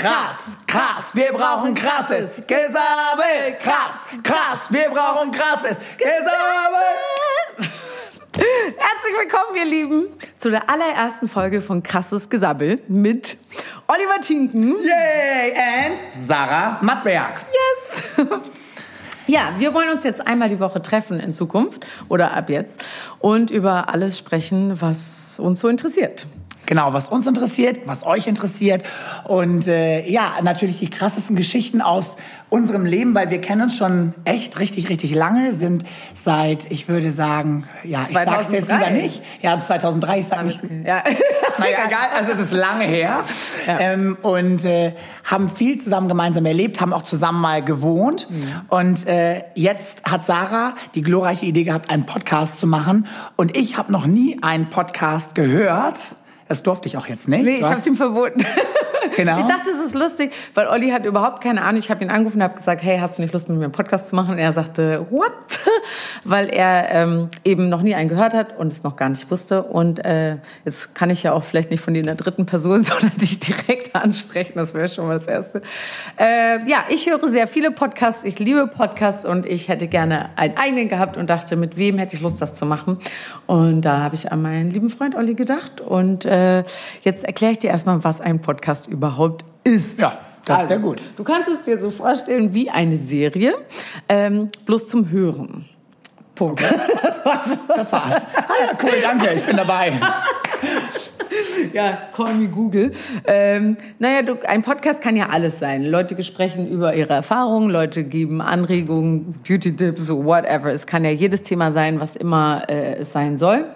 krass, krass, wir brauchen krasses Gesabbel. Krass, krass, wir brauchen krasses Gesabbel. Herzlich willkommen, ihr Lieben, zu der allerersten Folge von Krasses Gesabbel mit Oliver Tinken. Yay! And Sarah Mattberg. Yes! Ja, wir wollen uns jetzt einmal die Woche treffen in Zukunft oder ab jetzt und über alles sprechen, was uns so interessiert. Genau, was uns interessiert, was euch interessiert und äh, ja, natürlich die krassesten Geschichten aus unserem Leben, weil wir kennen uns schon echt richtig, richtig lange, sind seit, ich würde sagen, ja, ich sag's jetzt lieber nicht. Ja, 2003, ich sag nicht. Ja. Naja, egal, also es ist lange her. Ja. Ähm, und äh, haben viel zusammen gemeinsam erlebt, haben auch zusammen mal gewohnt. Mhm. Und äh, jetzt hat Sarah die glorreiche Idee gehabt, einen Podcast zu machen. Und ich habe noch nie einen Podcast gehört. Das durfte ich auch jetzt nicht. Nee, ich habe es ihm verboten. Genau. Ich dachte, es ist lustig, weil Olli hat überhaupt keine Ahnung. Ich habe ihn angerufen und habe gesagt, hey, hast du nicht Lust, mit mir einen Podcast zu machen? Und er sagte, what? weil er ähm, eben noch nie einen gehört hat und es noch gar nicht wusste. Und äh, jetzt kann ich ja auch vielleicht nicht von dir in der dritten Person, sondern dich direkt ansprechen. Das wäre schon mal das Erste. Äh, ja, ich höre sehr viele Podcasts. Ich liebe Podcasts und ich hätte gerne einen eigenen gehabt und dachte, mit wem hätte ich Lust, das zu machen? Und da habe ich an meinen lieben Freund Olli gedacht. Und äh, jetzt erkläre ich dir erstmal, was ein Podcast überhaupt ist. Ja. Das wäre also, gut. Du kannst es dir so vorstellen wie eine Serie, ähm, bloß zum Hören. Punkt. Okay. Das war's. Das war's. Ah ja, cool, danke, ich bin dabei. ja, call me Google. Ähm, naja, du, ein Podcast kann ja alles sein. Leute sprechen über ihre Erfahrungen, Leute geben Anregungen, Beauty-Tipps, whatever. Es kann ja jedes Thema sein, was immer äh, es sein soll.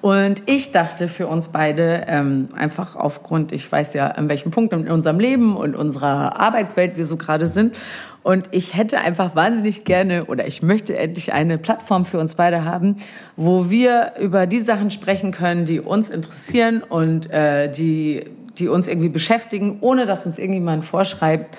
Und ich dachte für uns beide, ähm, einfach aufgrund, ich weiß ja, an welchem Punkt in unserem Leben und unserer Arbeitswelt wir so gerade sind. Und ich hätte einfach wahnsinnig gerne oder ich möchte endlich eine Plattform für uns beide haben, wo wir über die Sachen sprechen können, die uns interessieren und äh, die, die uns irgendwie beschäftigen, ohne dass uns irgendjemand vorschreibt,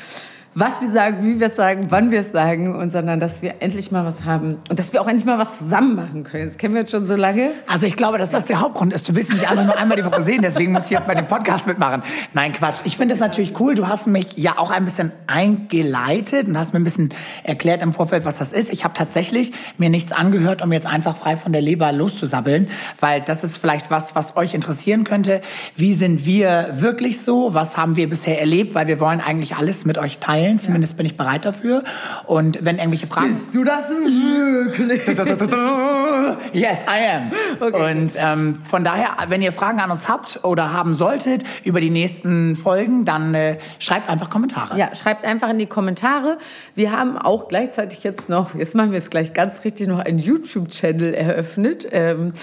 was wir sagen, wie wir es sagen, wann wir es sagen und sondern dass wir endlich mal was haben und dass wir auch endlich mal was zusammen machen können. Das kennen wir jetzt schon so lange. Also ich glaube, dass das der Hauptgrund ist. Du willst mich alle nur einmal die Woche sehen, deswegen muss ich jetzt bei dem Podcast mitmachen. Nein, Quatsch. Ich finde es natürlich cool. Du hast mich ja auch ein bisschen eingeleitet und hast mir ein bisschen erklärt im Vorfeld, was das ist. Ich habe tatsächlich mir nichts angehört, um jetzt einfach frei von der Leber loszusabbeln, weil das ist vielleicht was, was euch interessieren könnte. Wie sind wir wirklich so? Was haben wir bisher erlebt? Weil wir wollen eigentlich alles mit euch teilen teilen. Zumindest ja. bin ich bereit dafür. Und wenn irgendwelche Fragen. Bist du das wirklich? yes, I am. Okay. Und ähm, von daher, wenn ihr Fragen an uns habt oder haben solltet über die nächsten Folgen, dann äh, schreibt einfach Kommentare. Ja, schreibt einfach in die Kommentare. Wir haben auch gleichzeitig jetzt noch, jetzt machen wir es gleich ganz richtig, noch einen YouTube-Channel eröffnet. Ähm,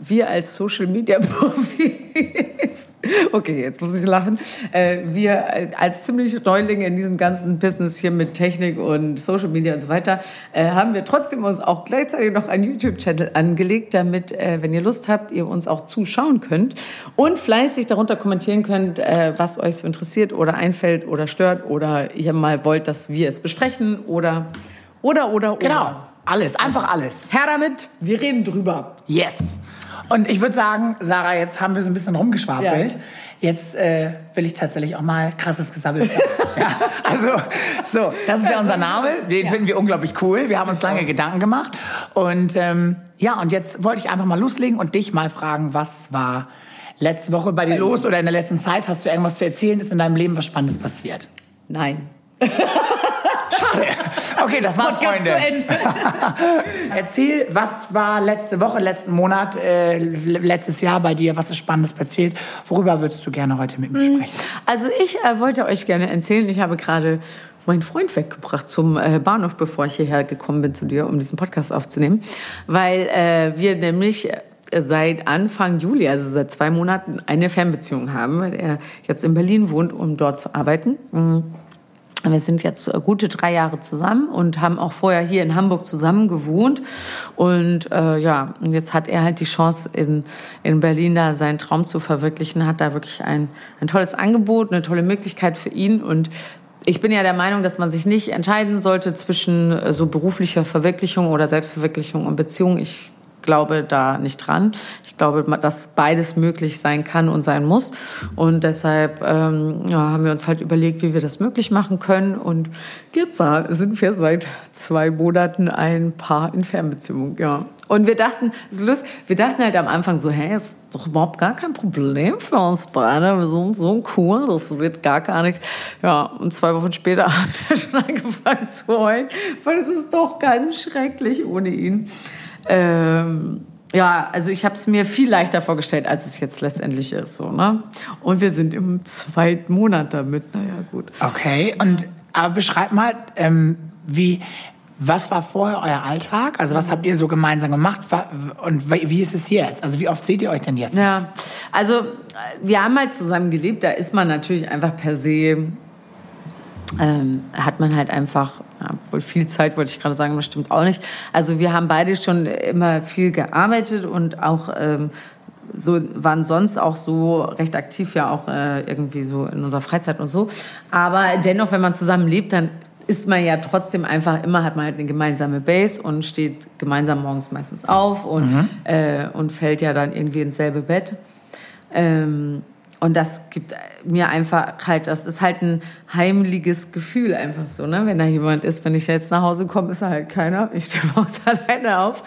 wir als Social Media Profis, okay, jetzt muss ich lachen, äh, wir als ziemlich Neulinge in diesem ganzen Business hier mit Technik und Social Media und so weiter, äh, haben wir trotzdem uns auch gleichzeitig noch einen YouTube-Channel angelegt, damit, äh, wenn ihr Lust habt, ihr uns auch zuschauen könnt und fleißig darunter kommentieren könnt, was euch so interessiert oder einfällt oder stört oder ihr mal wollt, dass wir es besprechen oder, oder, oder, oder. Genau. Alles, einfach alles. Her damit, wir reden drüber. Yes. Und ich würde sagen, Sarah, jetzt haben wir so ein bisschen rumgeschwafelt. Ja. Jetzt äh, will ich tatsächlich auch mal krasses Gesabbel. ja, also so, das ist ja unser Name. Den ja. finden wir unglaublich cool. Wir haben uns lange Gedanken gemacht. Und ähm, ja, und jetzt wollte ich einfach mal loslegen und dich mal fragen, was war letzte Woche bei dir los oder in der letzten Zeit? Hast du irgendwas zu erzählen? Ist in deinem Leben was Spannendes passiert? Nein. Schade. Okay, das war's, Freunde. Erzähl, was war letzte Woche, letzten Monat, äh, letztes Jahr bei dir? Was ist Spannendes passiert? Worüber würdest du gerne heute mit mir hm, sprechen? Also ich äh, wollte euch gerne erzählen, ich habe gerade meinen Freund weggebracht zum äh, Bahnhof, bevor ich hierher gekommen bin zu dir, um diesen Podcast aufzunehmen, weil äh, wir nämlich äh, seit Anfang Juli, also seit zwei Monaten, eine Fernbeziehung haben, weil er jetzt in Berlin wohnt, um dort zu arbeiten. Mhm. Wir sind jetzt gute drei Jahre zusammen und haben auch vorher hier in Hamburg zusammen gewohnt. Und äh, ja, jetzt hat er halt die Chance, in, in Berlin da seinen Traum zu verwirklichen, hat da wirklich ein, ein tolles Angebot, eine tolle Möglichkeit für ihn. Und ich bin ja der Meinung, dass man sich nicht entscheiden sollte zwischen äh, so beruflicher Verwirklichung oder Selbstverwirklichung und Beziehung. Ich glaube da nicht dran. Ich glaube, dass beides möglich sein kann und sein muss. Und deshalb ähm, ja, haben wir uns halt überlegt, wie wir das möglich machen können. Und jetzt sind wir seit zwei Monaten ein Paar in Fernbeziehung. Ja. Und wir dachten, ist lustig, wir dachten halt am Anfang so, hey, ist doch überhaupt gar kein Problem für uns beide. Wir sind so cool, das wird gar gar nichts. Ja, und zwei Wochen später haben wir schon angefangen zu heulen, weil es ist doch ganz schrecklich ohne ihn. Ähm, ja, also ich habe es mir viel leichter vorgestellt, als es jetzt letztendlich ist. So, ne? Und wir sind im zweiten Monat damit. Naja, gut. Okay, und aber beschreib mal, ähm, wie, was war vorher euer Alltag? Also was habt ihr so gemeinsam gemacht? Und wie ist es jetzt? Also wie oft seht ihr euch denn jetzt? Ja, also wir haben halt zusammen gelebt. Da ist man natürlich einfach per se ähm, hat man halt einfach, ja, wohl viel Zeit wollte ich gerade sagen, das stimmt auch nicht. Also wir haben beide schon immer viel gearbeitet und auch ähm, so waren sonst auch so recht aktiv ja auch äh, irgendwie so in unserer Freizeit und so. Aber dennoch, wenn man zusammen lebt, dann ist man ja trotzdem einfach immer hat man halt eine gemeinsame Base und steht gemeinsam morgens meistens auf und mhm. äh, und fällt ja dann irgendwie ins selbe Bett. Ähm, und das gibt mir einfach halt, das ist halt ein heimliches Gefühl einfach so, ne? Wenn da jemand ist, wenn ich jetzt nach Hause komme, ist da halt keiner. Ich stehe morgens alleine auf.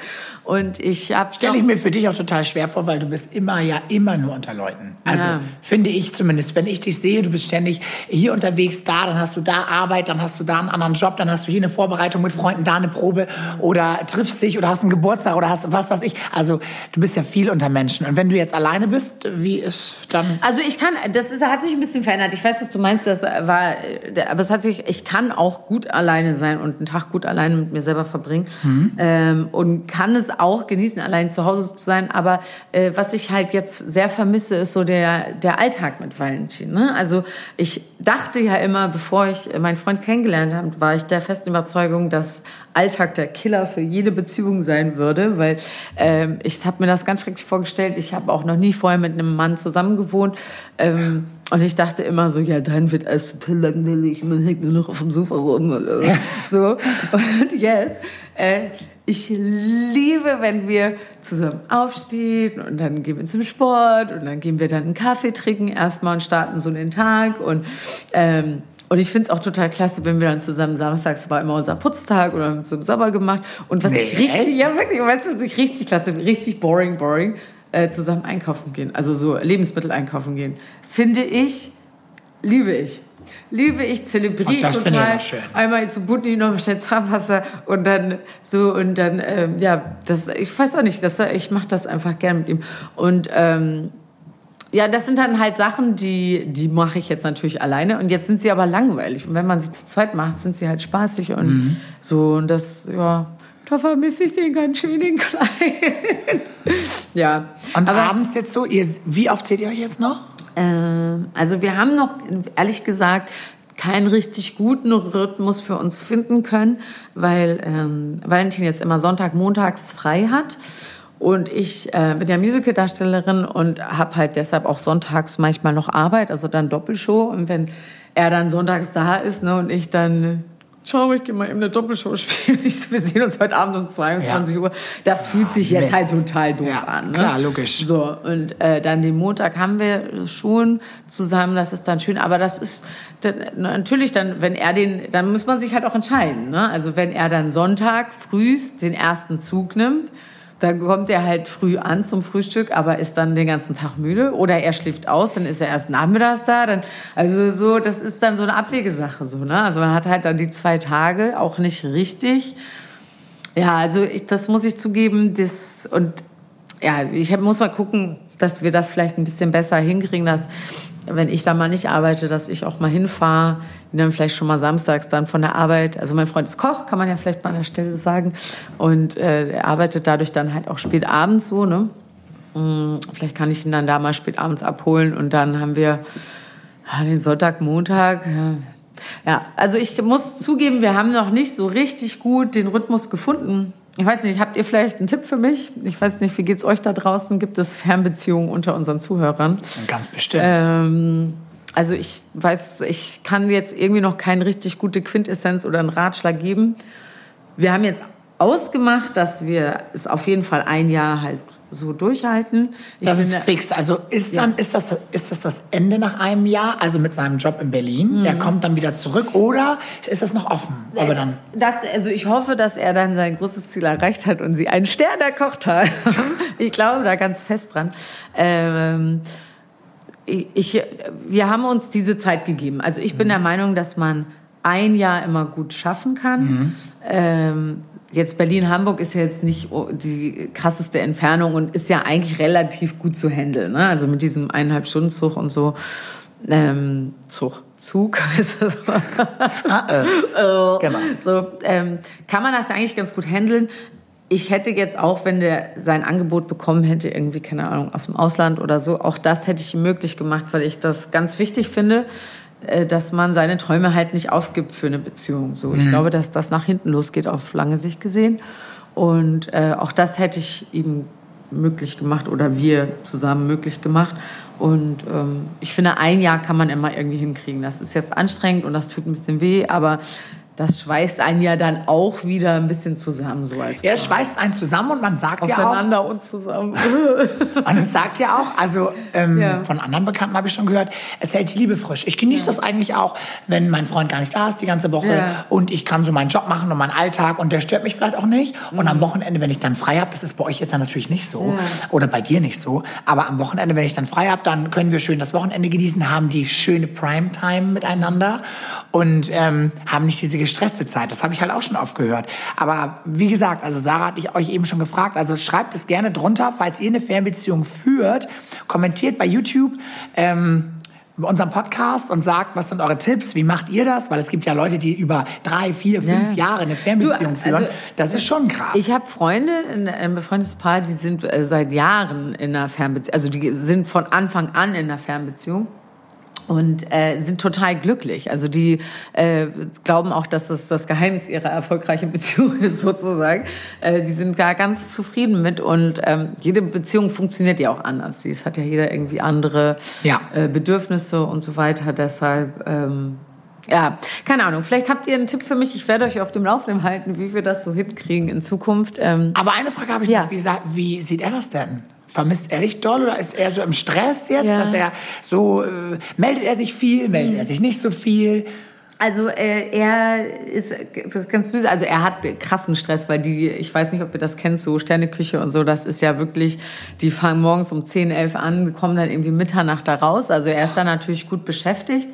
Und ich habe Stelle ich mir für dich auch total schwer vor, weil du bist immer ja immer nur unter Leuten. Also ja. finde ich zumindest, wenn ich dich sehe, du bist ständig hier unterwegs, da, dann hast du da Arbeit, dann hast du da einen anderen Job, dann hast du hier eine Vorbereitung mit Freunden, da eine Probe oder triffst dich oder hast einen Geburtstag oder hast was weiß ich. Also du bist ja viel unter Menschen. Und wenn du jetzt alleine bist, wie ist dann? Also ich kann, das ist, hat sich ein bisschen verändert. Ich weiß, was du meinst, das war, aber es hat sich, ich kann auch gut alleine sein und einen Tag gut alleine mit mir selber verbringen mhm. ähm, und kann es auch genießen, allein zu Hause zu sein. Aber äh, was ich halt jetzt sehr vermisse, ist so der, der Alltag mit Valentin. Ne? Also ich dachte ja immer, bevor ich meinen Freund kennengelernt habe, war ich der festen Überzeugung, dass Alltag der Killer für jede Beziehung sein würde, weil ähm, ich habe mir das ganz schrecklich vorgestellt. Ich habe auch noch nie vorher mit einem Mann zusammen gewohnt. Ähm, und ich dachte immer so, ja, dann wird alles total langweilig, man hängt nur noch auf dem Sofa rum. Oder so. Und jetzt äh, ich liebe, wenn wir zusammen aufstehen und dann gehen wir zum Sport und dann gehen wir dann einen Kaffee trinken erstmal und starten so den Tag und ähm, und ich finde es auch total klasse, wenn wir dann zusammen samstags war immer unser Putztag oder haben zum Sommer gemacht. Und was nee, ich richtig, echt? ja wirklich, weißt du, was ich richtig klasse, richtig boring, boring, äh, zusammen einkaufen gehen. Also so Lebensmittel einkaufen gehen. Finde ich, liebe ich liebe ich, zelebriere ich total. Ich Einmal zu Butni noch schnell Zahnwasser und dann so und dann, ähm, ja, das, ich weiß auch nicht, das, ich mache das einfach gern mit ihm. Und ähm, ja, das sind dann halt Sachen, die, die mache ich jetzt natürlich alleine und jetzt sind sie aber langweilig. Und wenn man sie zu zweit macht, sind sie halt spaßig und mhm. so und das, ja, da vermisse ich den ganz schön, den Kleinen. ja. Und aber, abends jetzt so, ihr, wie oft seht ihr euch jetzt noch? Ähm, also wir haben noch, ehrlich gesagt, keinen richtig guten Rhythmus für uns finden können, weil ähm, Valentin jetzt immer Sonntag, Montags frei hat. Und ich äh, bin ja Musicaldarstellerin und habe halt deshalb auch sonntags manchmal noch Arbeit, also dann Doppelshow. Und wenn er dann sonntags da ist ne, und ich dann schau, ich gehe mal eben eine Doppelshow spielen. Wir sehen uns heute Abend um 22 ja. Uhr. Das fühlt sich jetzt halt total doof ja, an. Ne? Klar, logisch. So, und äh, dann den Montag haben wir schon zusammen, das ist dann schön. Aber das ist dann, natürlich dann, wenn er den, dann muss man sich halt auch entscheiden. Ne? Also wenn er dann Sonntag frühst den ersten Zug nimmt, dann kommt er halt früh an zum Frühstück, aber ist dann den ganzen Tag müde. Oder er schläft aus, dann ist er erst nachmittags da. Dann, also so, das ist dann so eine Abwegesache so. Ne? Also man hat halt dann die zwei Tage auch nicht richtig. Ja, also ich, das muss ich zugeben. Das, und ja, ich muss mal gucken, dass wir das vielleicht ein bisschen besser hinkriegen, dass wenn ich da mal nicht arbeite, dass ich auch mal hinfahre, ihn dann vielleicht schon mal samstags dann von der Arbeit, also mein Freund ist Koch, kann man ja vielleicht mal an der Stelle sagen, und äh, er arbeitet dadurch dann halt auch spät abends so, ne? Hm, vielleicht kann ich ihn dann da mal spät abends abholen und dann haben wir ja, den Sonntag, Montag, ja, ja, also ich muss zugeben, wir haben noch nicht so richtig gut den Rhythmus gefunden. Ich weiß nicht, habt ihr vielleicht einen Tipp für mich? Ich weiß nicht, wie geht's euch da draußen? Gibt es Fernbeziehungen unter unseren Zuhörern? Ganz bestimmt. Ähm, also ich weiß, ich kann jetzt irgendwie noch keine richtig gute Quintessenz oder einen Ratschlag geben. Wir haben jetzt ausgemacht, dass wir es auf jeden Fall ein Jahr halt so durchhalten. Ich Das ist fix. Also ist dann ist das ist das das Ende nach einem Jahr, also mit seinem Job in Berlin. Der kommt dann wieder zurück oder ist das noch offen? Aber dann Das, also ich hoffe, dass er dann sein großes Ziel erreicht hat und sie einen Stern erkocht haben. ich glaube da ganz fest dran. Ähm, ich, wir haben uns diese Zeit gegeben. Also ich bin der Meinung, dass man ein Jahr immer gut schaffen kann. Ähm, jetzt Berlin-Hamburg ist ja jetzt nicht die krasseste Entfernung und ist ja eigentlich relativ gut zu handeln. Ne? Also mit diesem eineinhalb Stunden Zug und so. Ähm, Zug. Zug ist das. genau. So ähm, kann man das eigentlich ganz gut handeln. Ich hätte jetzt auch, wenn der sein Angebot bekommen hätte, irgendwie, keine Ahnung, aus dem Ausland oder so, auch das hätte ich ihm möglich gemacht, weil ich das ganz wichtig finde, äh, dass man seine Träume halt nicht aufgibt für eine Beziehung. So, ich glaube, dass das nach hinten losgeht, auf lange Sicht gesehen. Und äh, auch das hätte ich ihm möglich gemacht oder wir zusammen möglich gemacht. Und ähm, ich finde, ein Jahr kann man immer irgendwie hinkriegen. Das ist jetzt anstrengend und das tut ein bisschen weh, aber das schweißt einen ja dann auch wieder ein bisschen zusammen, so als Er schweißt einen zusammen und man sagt ja auch, auseinander und zusammen. und es sagt ja auch, also ähm, Ja. von anderen Bekannten habe ich schon gehört, es hält die Liebe frisch. Ich genieße das eigentlich auch, wenn mein Freund gar nicht da ist die ganze Woche Ja. und ich kann so meinen Job machen und meinen Alltag und der stört mich vielleicht auch nicht. Und Mhm. am Wochenende, wenn ich dann frei habe, das ist bei euch jetzt ja natürlich nicht so oder bei dir nicht so, aber am Wochenende, wenn ich dann frei habe, dann können wir schön das Wochenende genießen, haben die schöne Primetime miteinander und ähm, haben nicht diese gestresste Zeit. Das habe ich halt auch schon oft gehört. Aber wie gesagt, also Sarah hat ich euch eben schon gefragt, also schreibt es gerne drunter, falls ihr eine Fernbeziehung führt, kommentiert bei YouTube. Ähm, unseren Podcast und sagt, was sind eure Tipps, wie macht ihr das? Weil es gibt ja Leute, die über drei, vier, fünf Ja. Jahre eine Fernbeziehung Du, führen. also, das ist schon krass. Ich habe Freunde, ein, ein befreundetes Paar, die sind äh, seit Jahren in einer Fernbeziehung, also die sind von Anfang an in einer Fernbeziehung. Und äh, sind total glücklich. Also die äh, glauben auch, dass das das Geheimnis ihrer erfolgreichen Beziehung ist, sozusagen. Äh, die sind da ganz zufrieden mit. Und ähm, jede Beziehung funktioniert ja auch anders. Es hat ja jeder irgendwie andere Ja. äh, Bedürfnisse und so weiter. Deshalb, ähm, ja, keine Ahnung. Vielleicht habt ihr einen Tipp für mich. Ich werde euch auf dem Laufenden halten, wie wir das so hinkriegen in Zukunft. Ähm, Aber eine Frage habe ich Ja. noch. Wie, wie sieht er das denn? Vermisst er dich doll oder ist er so im Stress jetzt, Ja. dass er so, äh, meldet er sich viel, meldet er sich nicht so viel? Also äh, er ist ganz süß. Also er hat krassen Stress, weil die, ich weiß nicht, ob ihr das kennt, so Sterneküche und so, das ist ja wirklich, die fangen morgens um 10, 11 an, kommen dann irgendwie Mitternacht da raus. Also er ist da natürlich gut beschäftigt.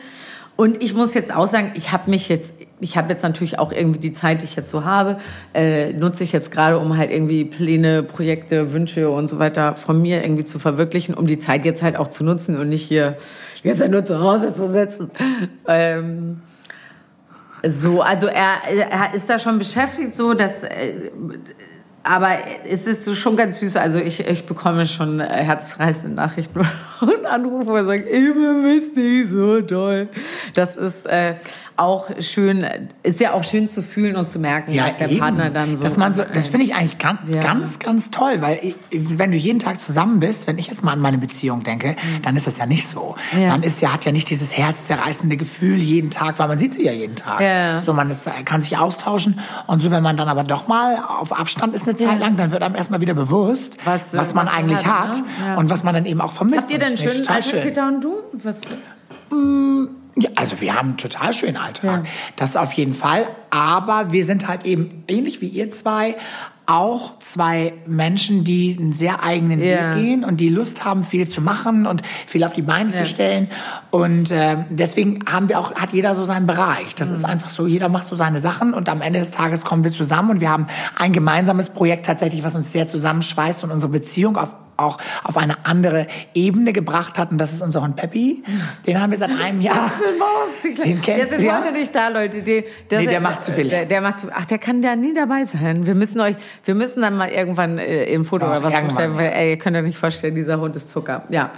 Und ich muss jetzt auch sagen, ich habe mich jetzt, ich habe jetzt natürlich auch irgendwie die Zeit, die ich jetzt so habe, äh, nutze ich jetzt gerade, um halt irgendwie Pläne, Projekte, Wünsche und so weiter von mir irgendwie zu verwirklichen, um die Zeit jetzt halt auch zu nutzen und nicht hier jetzt halt nur zu Hause zu sitzen. Ähm, so, also er, er ist da schon beschäftigt, so dass. äh, Aber es ist so schon ganz süß. Also ich, ich bekomme schon äh, herzreißende Nachrichten und Anrufe, wo er sagt, ich vermisse dich so doll. Das ist äh, auch schön, ist ja auch schön zu fühlen und zu merken, dass der eben. Partner dann so. Dass man so das finde ich eigentlich ganz, Ja. ganz, ganz toll, weil wenn du jeden Tag zusammen bist, wenn ich jetzt mal an meine Beziehung denke, dann ist das ja nicht so. Mhm. Ja. Man ist ja, hat ja nicht dieses herzzerreißende Gefühl jeden Tag, weil man sieht sie ja jeden Tag. Ja. So, man ist, kann sich austauschen. Und so, wenn man dann aber doch mal auf Abstand ist eine Zeit lang, dann wird einem erstmal wieder bewusst, was, Was, man was eigentlich hat, hat ne? Ja. und was man dann eben auch vermisst. Habt ihr denn Alltag, Peter und du? Was? Ja, also wir haben einen total schönen Alltag. Ja. Das auf jeden Fall. Aber wir sind halt eben ähnlich wie ihr zwei auch zwei Menschen, die einen sehr eigenen Ja. Weg gehen und die Lust haben, viel zu machen und viel auf die Beine zu stellen. Und äh, deswegen haben wir auch, hat jeder so seinen Bereich. Das ist Mhm. einfach so, jeder macht so seine Sachen und am Ende des Tages kommen wir zusammen und wir haben ein gemeinsames Projekt tatsächlich, was uns sehr zusammenschweißt und unsere Beziehung auf auch auf eine andere Ebene gebracht hat. Und das ist unser Hund Peppi. Den haben wir seit einem Jahr. Den kennst der ist ja? heute nicht da, Leute. Die, Nee, der macht zu viel. Der, der macht zu, ach, der kann da nie dabei sein. Wir müssen euch, wir müssen dann mal irgendwann äh, im Foto Ach, oder was vorstellen, weil ja. ey, ihr könnt euch nicht vorstellen, dieser Hund ist Zucker. Ja.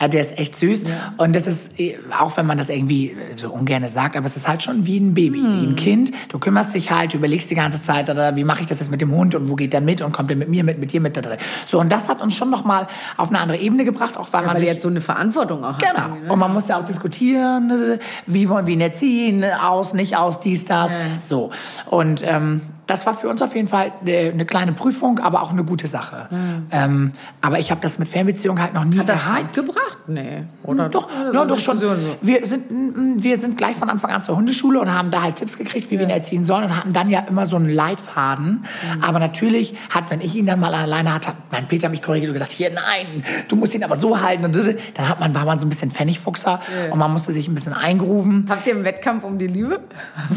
Ja, der ist echt süß. Und das ist, äh, auch wenn man das irgendwie äh, so ungern sagt, aber es ist halt schon wie ein Baby, wie ein Kind. Du kümmerst dich halt, du überlegst die ganze Zeit, oder wie mache ich das jetzt mit dem Hund und wo geht der mit und kommt der mit mir mit, mit dir mit da drin. So, und das hat uns schon noch mal auf eine andere Ebene gebracht, auch weil man Weil sich jetzt so eine Verantwortung auch Genau. habt. irgendwie, ne? Und man muss ja auch diskutieren, äh, wie wollen wir ihn erziehen, aus, nicht aus, dies, das. So. Und ähm, das war für uns auf jeden Fall eine, eine kleine Prüfung, aber auch eine gute Sache. Mhm. Ähm, aber ich habe das mit Fernbeziehung halt noch nie Hat das gehabt. gebracht? Nee. Oder doch, oder ja, doch schon. Wir sind, wir sind gleich von Anfang an zur Hundeschule und haben da halt Tipps gekriegt, wie ja. wir ihn erziehen sollen und hatten dann ja immer so einen Leitfaden. Mhm. Aber natürlich hat, wenn ich ihn dann mal alleine hatte, hat mein Peter mich korrigiert und gesagt, hier, nein, du musst ihn aber so halten. Und dann hat man, war man so ein bisschen Pfennigfuchser ja. und man musste sich ein bisschen eingrufen. Habt ihr einen Wettkampf um die Liebe?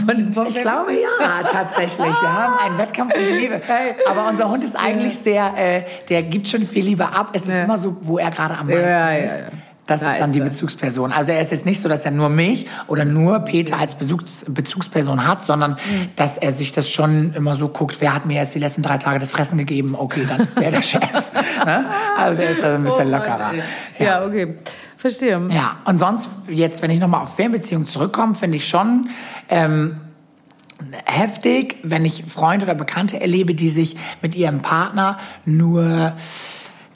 ich glaube ja, tatsächlich. Wir haben einen Wettkampf um die Liebe. Aber unser Hund ist eigentlich sehr, äh, der gibt schon viel Liebe ab. Es ist immer so, wo er gerade am meisten ist. Das ist dann die Bezugsperson. Also er ist jetzt nicht so, dass er nur mich oder nur Peter als Bezugs Bezugsperson hat, sondern mhm. dass er sich das schon immer so guckt, wer hat mir jetzt die letzten drei Tage das Fressen gegeben? Okay, dann ist der der Chef. ne? Also er ist da ein bisschen oh lockerer. Ja. ja, okay. Verstehe. Ja, und sonst, jetzt, wenn ich nochmal auf Fernbeziehungen zurückkomme, finde ich schon, ähm, heftig, wenn ich Freunde oder Bekannte erlebe, die sich mit ihrem Partner nur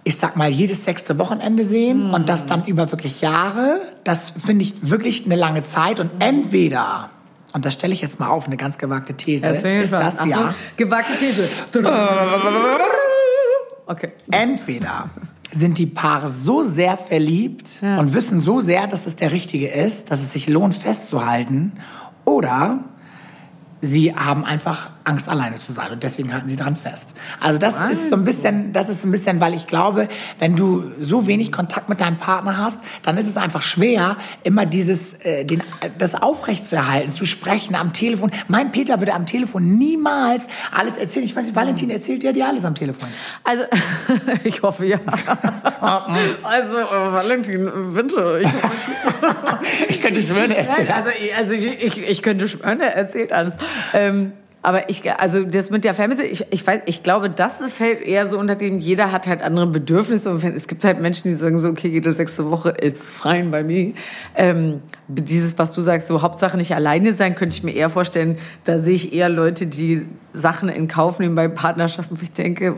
ich sag mal, jedes sechste Wochenende sehen mm. und das dann über wirklich Jahre. Das finde ich wirklich eine lange Zeit und entweder und das stelle ich jetzt mal auf, eine ganz gewagte These. Das ist das, Achtung, ja. Gewagte These. okay. Entweder sind die Paare so sehr verliebt ja. und wissen so sehr, dass es der Richtige ist, dass es sich lohnt festzuhalten, oder sie haben einfach Angst, alleine zu sein und deswegen halten sie dran fest. Also das also. ist so ein bisschen, das ist ein bisschen, weil ich glaube, wenn du so wenig Kontakt mit deinem Partner hast, dann ist es einfach schwer, immer dieses, äh, den, das aufrecht zu erhalten, zu sprechen am Telefon. Mein Peter würde am Telefon niemals alles erzählen. Ich weiß nicht, Valentin erzählt ja dir alles am Telefon. Also, ich hoffe ja. also, äh, Valentin, bitte. Ich, ich könnte schwören, er erzählt Also, also ich, ich, ich könnte schwören, er erzählt alles. Ähm, aber ich, also das mit der Fernbeziehung, ich, ich weiß, ich glaube, das fällt eher so unter dem, jeder hat halt andere Bedürfnisse und es gibt halt Menschen, die sagen so, okay, jede sechste Woche ist fine bei mir. Ähm, dieses, was du sagst, so Hauptsache nicht alleine sein, könnte ich mir eher vorstellen, da sehe ich eher Leute, die Sachen in Kauf nehmen bei Partnerschaften, wo ich denke,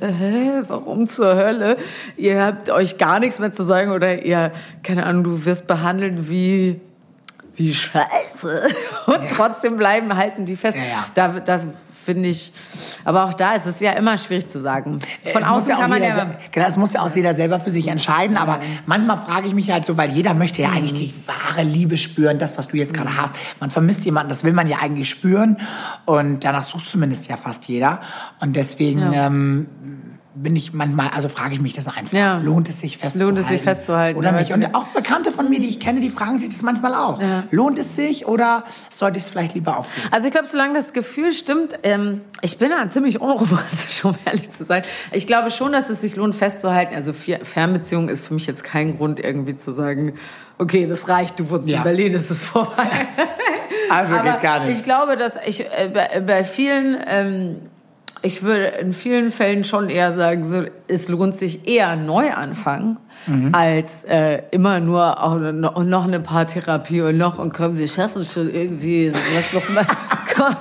äh, äh, warum zur Hölle? Ihr habt euch gar nichts mehr zu sagen oder ihr, keine Ahnung, du wirst behandelt wie wie scheiße. Und ja. trotzdem bleiben, halten die fest. Ja, ja. Da, das finde ich, aber auch da ist es ja immer schwierig zu sagen. Von es außen kann man ja... Genau, das muss ja auch jeder selber für sich entscheiden, aber manchmal frage ich mich halt so, weil jeder möchte ja mhm. eigentlich die wahre Liebe spüren, das, was du jetzt gerade mhm. hast. Man vermisst jemanden, das will man ja eigentlich spüren und danach sucht zumindest ja fast jeder und deswegen... Ähm, bin ich manchmal, also frage ich mich das einfach. Ja. Lohnt es sich festzuhalten? Lohnt es sich festzuhalten? Oder nicht? Und auch Bekannte von mir, die ich kenne, die fragen sich das manchmal auch. Ja. Lohnt es sich oder sollte ich es vielleicht lieber aufgeben? Also ich glaube, solange das Gefühl stimmt, ähm, ich bin da ziemlich unromantisch, um ehrlich zu sein. Ich glaube schon, dass es sich lohnt festzuhalten. Also Fernbeziehung ist für mich jetzt kein Grund irgendwie zu sagen, okay, das reicht, du wurdest ja. in Berlin, es ist vorbei. Also Aber geht gar nicht. Ich glaube, dass ich äh, bei, bei vielen... Ähm, ich würde in vielen Fällen schon eher sagen, so, es lohnt sich eher neu anfangen. Mhm. als äh, immer nur auch noch, noch eine Paartherapie und noch und komm, sie schaffen schon irgendwie was noch mal. komm,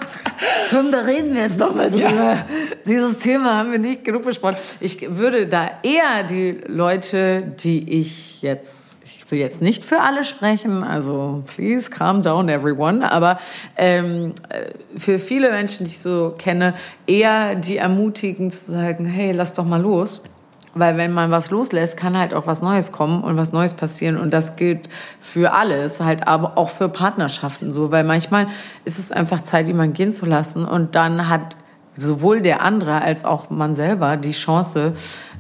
komm, da reden wir jetzt noch mal drüber. Ja. Dieses Thema haben wir nicht genug besprochen. Ich würde da eher die Leute, die ich jetzt ich will jetzt nicht für alle sprechen, also please calm down everyone, aber ähm, äh, für viele Menschen, die ich so kenne, eher die ermutigen zu sagen, hey, lass doch mal los. Weil wenn man was loslässt, kann halt auch was Neues kommen und was Neues passieren. Und das gilt für alles, halt aber auch für Partnerschaften so. Weil manchmal ist es einfach Zeit, jemanden gehen zu lassen. Und dann hat sowohl der andere als auch man selber die Chance,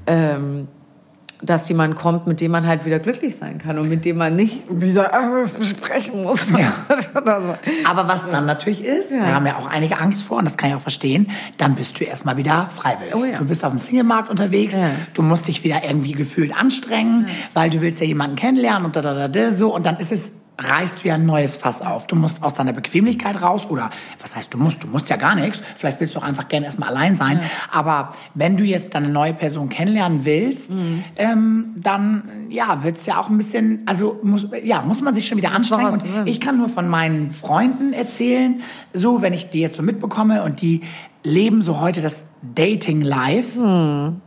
ähm, dass jemand kommt, mit dem man halt wieder glücklich sein kann und mit dem man nicht wieder alles besprechen muss. Ja. Aber was dann natürlich ist, ja. wir haben ja auch einige Angst vor, und das kann ich auch verstehen, dann bist du erstmal wieder freiwillig. Oh ja. Du bist auf dem Singlemarkt unterwegs, du musst dich wieder irgendwie gefühlt anstrengen, weil du willst ja jemanden kennenlernen und da, da, da, da, so. Und dann ist es reißt du ja ein neues Fass auf. Du musst aus deiner Bequemlichkeit raus oder was heißt du musst? Du musst ja gar nichts. Vielleicht willst du auch einfach gerne erstmal allein sein. Ja. Aber wenn du jetzt deine neue Person kennenlernen willst, mhm. ähm, dann ja wird's ja auch ein bisschen, also muss, ja muss man sich schon wieder anstrengen. Was, und ich kann nur von meinen Freunden erzählen, so wenn ich die jetzt so mitbekomme und die leben so heute das Dating Life. Mhm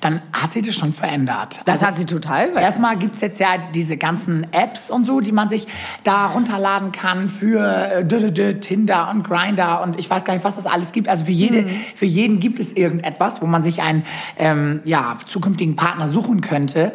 dann hat sich das schon verändert. Das hat sie total. weil- Erstmal gibt's jetzt ja diese ganzen Apps und so, die man sich da runterladen kann für äh, Tinder und Grinder und ich weiß gar nicht, was das alles gibt. Also für, jede, Mhm. für jeden gibt es irgendetwas, wo man sich einen ähm, ja, zukünftigen Partner suchen könnte.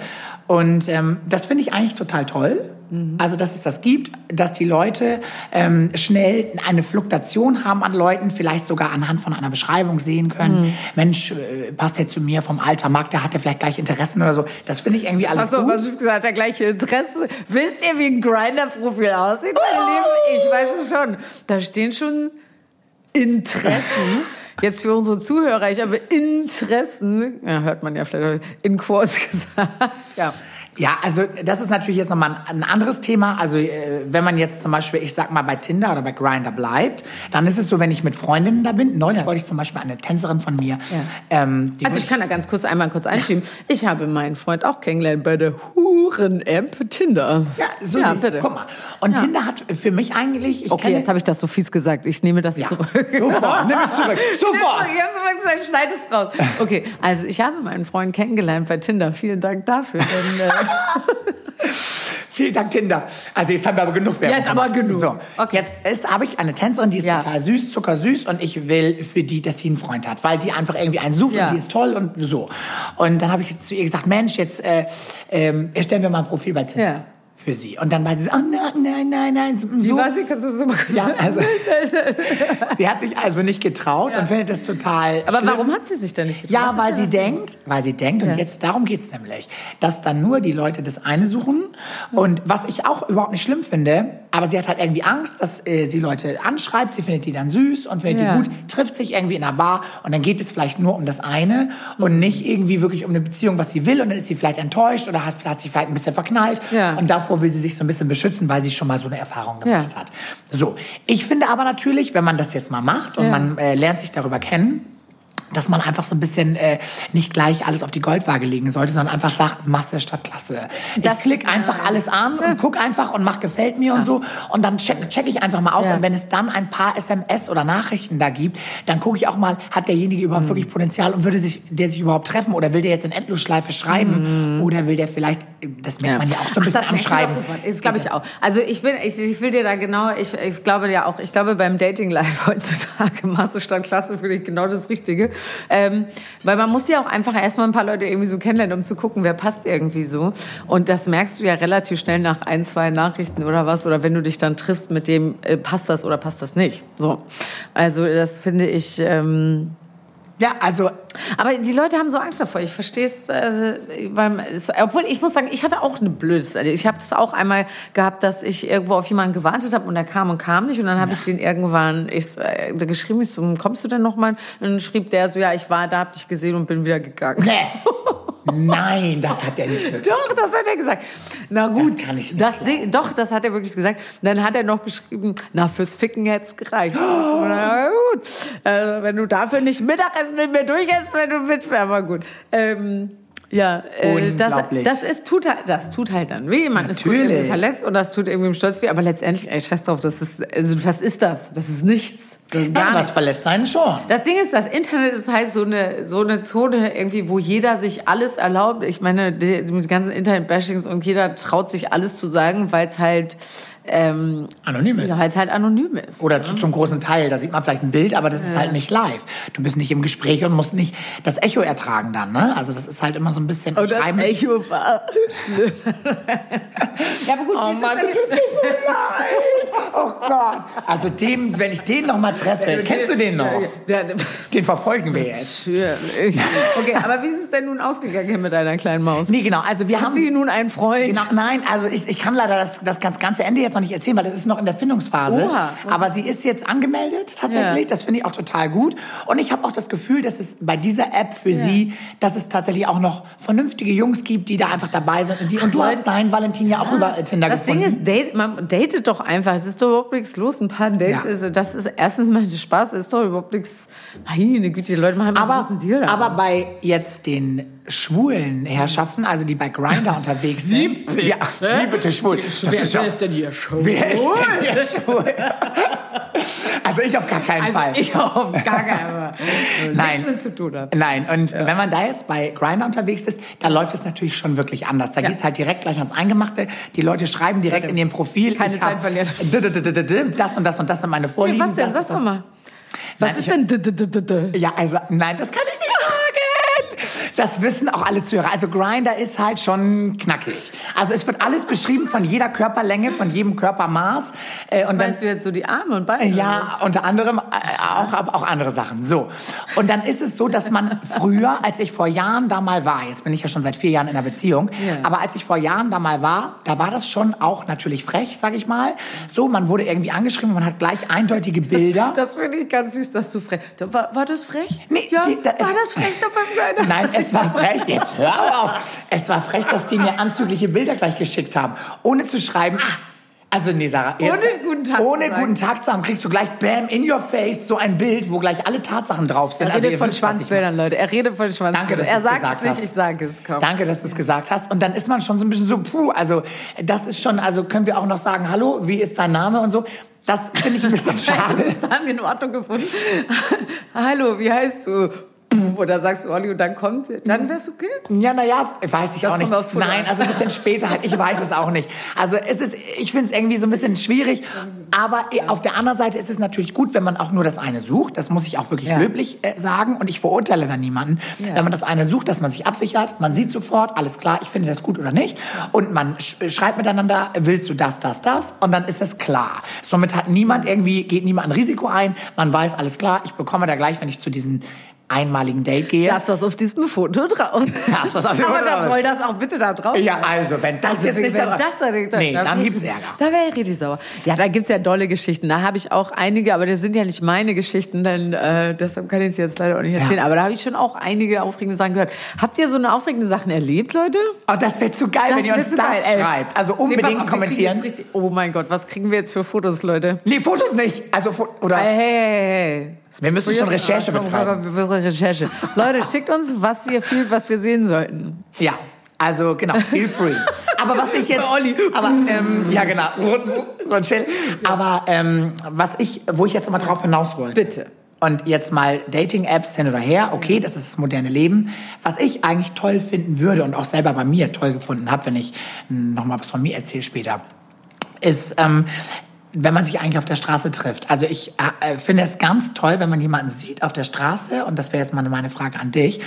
Und ähm, das finde ich eigentlich total toll. Mhm. Also, dass es das gibt, dass die Leute ähm, schnell eine Fluktuation haben an Leuten, vielleicht sogar anhand von einer Beschreibung sehen können. Mhm. Mensch, äh, passt der zu mir vom Alter, mag der, hat der vielleicht gleich Interessen oder so. Das finde ich irgendwie alles Hast du was ist gesagt, der gleiche Interesse. Wisst ihr, wie ein Grinder-Profil aussieht, meine Lieben? Ich weiß es schon. Da stehen schon Interessen. Jetzt für unsere Zuhörer, ich habe Interessen, ja, hört man ja vielleicht in Quotes gesagt. Ja. Ja, also das ist natürlich jetzt nochmal ein, ein anderes Thema. Also äh, wenn man jetzt zum Beispiel, ich sag mal, bei Tinder oder bei Grindr bleibt, dann ist es so, wenn ich mit Freundinnen da bin. Neulich wollte ich zum Beispiel eine Tänzerin von mir. Ähm, die Also ich kann da ganz kurz einmal kurz einschieben. Ich habe meinen Freund auch kennengelernt bei der Huren-App Tinder. ja, so ja, bitte. Guck mal. Und Ja. Tinder hat für mich eigentlich. Ich Okay, jetzt habe ich das so fies gesagt. Ich nehme das Ja, zurück. sofort. Nimm es zurück. Sofort. Ich hab's sofort gesagt, schneid es raus. Okay, also ich habe meinen Freund kennengelernt bei Tinder. Vielen Dank dafür. Denn, äh, Vielen Dank, Tinder. Also jetzt haben wir aber genug Werbung. Jetzt aber gemacht. genug. So, Okay. jetzt habe ich eine Tänzerin, die ist Ja. total süß, zuckersüß und ich will für die, dass sie einen Freund hat, weil die einfach irgendwie einen sucht Ja. und die ist toll und so. Und dann habe ich zu ihr gesagt, Mensch, jetzt äh, ähm, erstellen wir mal ein Profil bei Tinder. Ja. Für sie. Und dann war sie so, oh nein, nein, nein, nein. So, wie war sie? Kannst du das mal kurz ja, also, sie hat sich also nicht getraut und findet das total Aber schlimm. warum hat sie sich denn nicht getraut? Ja, weil sie denkt, weil sie denkt, Ja. und jetzt darum geht's nämlich, dass dann nur die Leute das eine suchen. Und was ich auch überhaupt nicht schlimm finde, aber sie hat halt irgendwie Angst, dass äh, sie Leute anschreibt, sie findet die dann süß und findet Ja. die gut, trifft sich irgendwie in einer Bar und dann geht es vielleicht nur um das eine und nicht irgendwie wirklich um eine Beziehung, was sie will und dann ist sie vielleicht enttäuscht oder hat, hat sich vielleicht ein bisschen verknallt Ja. und davor will sie sich so ein bisschen beschützen, weil sie schon mal so eine Erfahrung gemacht Ja. hat. So, ich finde aber natürlich, wenn man das jetzt mal macht und Ja. man äh, lernt sich darüber kennen, dass man einfach so ein bisschen äh, nicht gleich alles auf die Goldwaage legen sollte, sondern einfach sagt, Masse statt Klasse. Das ich klick ist, äh, einfach alles an und guck einfach und mach gefällt mir und so und dann check, check ich einfach mal aus Ja. und wenn es dann ein paar SMS oder Nachrichten da gibt, dann gucke ich auch mal, hat derjenige Mhm. überhaupt wirklich Potenzial und würde sich der sich überhaupt treffen oder will der jetzt in Endlosschleife schreiben oder will der vielleicht, das merkt man ja auch so ein Mhm. Ach, bisschen das am Schreiben. Das glaube ich auch. Also ich bin, ich, ich will dir da genau, ich, ich glaube ja auch, ich glaube beim Dating Life heutzutage Masse statt Klasse finde ich genau das Richtige. Ähm, weil man muss ja auch einfach erstmal ein paar Leute irgendwie so kennenlernen, um zu gucken, wer passt irgendwie so. Und das merkst du ja relativ schnell nach ein, zwei Nachrichten oder was. Oder wenn du dich dann triffst mit dem, äh, passt das oder passt das nicht. So. Also das finde ich. Ähm, Ja, also aber die Leute haben so Angst davor. Ich verstehe es, äh, obwohl ich muss sagen, ich hatte auch eine blödes. Ich habe das auch einmal gehabt, dass ich irgendwo auf jemanden gewartet habe und der kam und kam nicht und dann habe ich den irgendwann ich, äh, geschrieben, ich so, kommst du denn noch mal? Und dann schrieb der so, ja, ich war da, hab dich gesehen und bin wieder gegangen. nee. Nein, das hat er nicht wirklich. Doch, das hat er gesagt. Na gut, kann ich nicht das Ding, doch, das hat er wirklich gesagt. Dann hat er noch geschrieben, na, fürs Ficken hätt's gereicht. Oh. Na gut, also, wenn du dafür nicht Mittagessen mit mir durchhältst, wenn du mit, aber gut. Ähm, ja, äh, das, das ist tut halt, das tut halt dann weh. Man ist kurz Natürlich. verletzt und das tut irgendwie im Stolz weh. Aber letztendlich, ey, scheiß drauf, das ist, also was ist das? Das ist nichts. Das ist Ja, gar was nichts. verletzt einen schon. Das Ding ist, das Internet ist halt so eine, so eine Zone irgendwie, wo jeder sich alles erlaubt. Ich meine, die, die ganzen Internet-Bashings und jeder traut sich alles zu sagen, weil es halt, ähm, Anonym ist. ja, weil es halt anonym ist. Oder zu, zum großen Teil. Da sieht man vielleicht ein Bild, aber das ist halt nicht live. Du bist nicht im Gespräch und musst nicht das Echo ertragen dann. Ne? Also das ist halt immer so ein bisschen Oh, das Echo war schlimm. ja, aber gut, Oh Mann, das du tust mir so leid. Oh Gott. Also den, wenn ich den noch mal treffe, kennst du den noch? Ja, Den verfolgen wir jetzt. Natürlich. Okay, aber wie ist es denn nun ausgegangen mit deiner kleinen Maus? Nee, genau. Also wir Hat haben sie nun einen Freund? Genau, nein, also ich, ich kann leider das, das ganz ganze Ende jetzt noch nicht erzählen, weil das ist noch in der Findungsphase. Oha. Aber sie ist jetzt angemeldet tatsächlich. Ja. Das finde ich auch total gut. Und ich habe auch das Gefühl, dass es bei dieser App für sie, dass es tatsächlich auch noch vernünftige Jungs gibt, die da einfach dabei sind. Und, die, und du hast deinen Valentin ja auch über Tinder Das gefunden. Ding ist, date, man datet doch einfach. Es ist doch überhaupt nichts los. Ein paar Dates, Ja. ist, das ist erstens mal Spaß, ist doch überhaupt nichts. Meine Güte, die Leute machen das aber, großen Deal. daraus. aber bei jetzt den schwulen Herrschaften, also die bei Grinder unterwegs sind. bitte? Ja, wie bitte schwul? Das Wer, ist ja- wer ist denn hier schwul? Wer ist denn hier schwul? also ich auf gar keinen Also Fall. ich auf gar keinen Fall. Nein. Nichts zu tun habe. Nein, und wenn man da jetzt bei Grindr unterwegs ist, dann läuft es natürlich schon wirklich anders. Da Ja. geht's halt direkt gleich ans Eingemachte. Die Leute schreiben direkt in ihrem Profil. Keine ich Zeit verlieren. Das und das und das sind meine Vorlieben. was denn? das Sag mal. Was ist denn? Ja, also nein, das kann ich nicht. Das wissen auch alle Zuhörer. Also Grinder ist halt schon knackig. Also es wird alles beschrieben von jeder Körperlänge, von jedem Körpermaß. Äh, und dann Meinst du jetzt so die Arme und Beine? Ja, unter anderem äh, auch, aber auch andere Sachen. So. Und dann ist es so, dass man früher, als ich vor Jahren da mal war, jetzt bin ich ja schon seit vier Jahren in einer Beziehung, Ja. aber als ich vor Jahren da mal war, da war das schon auch natürlich frech, sag ich mal. So, man wurde irgendwie angeschrieben, man hat gleich eindeutige Bilder. Das finde ich ganz süß, dass du frech. War, war das frech? Nee, ja, die- da- war das frech da beim Grinder? Nein, es war frech. Jetzt hör auf. Es war frech, dass die mir anzügliche Bilder gleich geschickt haben. Ohne zu schreiben, ah, also nee, Sarah. Ohne guten Tag zu Ohne sagen. guten Tag zu haben, kriegst du gleich bam, in your face, so ein Bild, wo gleich alle Tatsachen drauf sind. Er Also redet ihr von Schwanzbildern, Leute. Er redet von Schwanzbildern. Danke, dass er sagt gesagt es nicht, hast. ich sage es. Komm. Danke, dass du es gesagt hast. Und dann ist man schon so ein bisschen so, puh, also das ist schon, also können wir auch noch sagen, hallo, wie ist dein Name und so. Das finde ich ein bisschen schade. Das haben wir in Ordnung gefunden. Hallo, wie heißt du? Oder sagst du Olli und dann kommt, dann wär's okay? Ja, naja, weiß ich Das auch nicht. Nein, also ein bisschen später halt. Ich weiß es auch nicht. Also es ist, ich finde es irgendwie so ein bisschen schwierig. Aber auf der anderen Seite ist es natürlich gut, wenn man auch nur das eine sucht. Das muss ich auch wirklich Ja. löblich äh, sagen. Und ich verurteile da niemanden. Ja. Wenn man das eine sucht, dass man sich absichert, man sieht sofort, alles klar, ich finde das gut oder nicht. Und man sch schreibt miteinander, willst du das, das, das? Und dann ist das klar. Somit hat niemand irgendwie, geht niemand ein Risiko ein. Man weiß, alles klar, ich bekomme da gleich, wenn ich zu diesem einmaligen Date gehe. Das, was auf diesem Foto drauf Das, was auf dem Aber Foto da drauf soll das auch bitte da drauf Ja, sein. also, wenn das Also, jetzt nicht da das da nicht- Nee, da dann wär- gibt's Ärger. Da wäre ich richtig sauer. Ja, da gibt's ja dolle Geschichten. Da habe ich auch einige, aber das sind ja nicht meine Geschichten, denn äh, deshalb kann ich es jetzt leider auch nicht erzählen. Ja. Aber da habe ich schon auch einige aufregende Sachen gehört. Habt ihr so eine aufregende Sachen erlebt, Leute? Oh, das wäre zu geil, wenn ihr uns das geil, schreibt. Also Nee, unbedingt auf, wir kriegen kommentieren. oh mein Gott, was kriegen wir jetzt für Fotos, Leute? Nee, Fotos nicht. Also, oder? Hey, hey, hey, hey. Wir müssen schon Recherche betreiben. Wir müssen Recherche. Leute, schickt uns, was ihr fühlt, was wir sehen sollten. Ja. Also genau, feel free. Aber was ich jetzt, aber ähm, ja genau. Aber ähm, was ich, wo ich jetzt immer drauf hinaus wollte. Bitte. Und jetzt mal Dating-Apps hin oder her, okay, das ist das moderne Leben. Was ich eigentlich toll finden würde und auch selber bei mir toll gefunden habe, wenn ich noch mal was von mir erzähle später, ist, ähm, wenn man sich eigentlich auf der Straße trifft. Also ich äh, finde es ganz toll, wenn man jemanden sieht auf der Straße, und das wäre jetzt mal meine Frage an dich,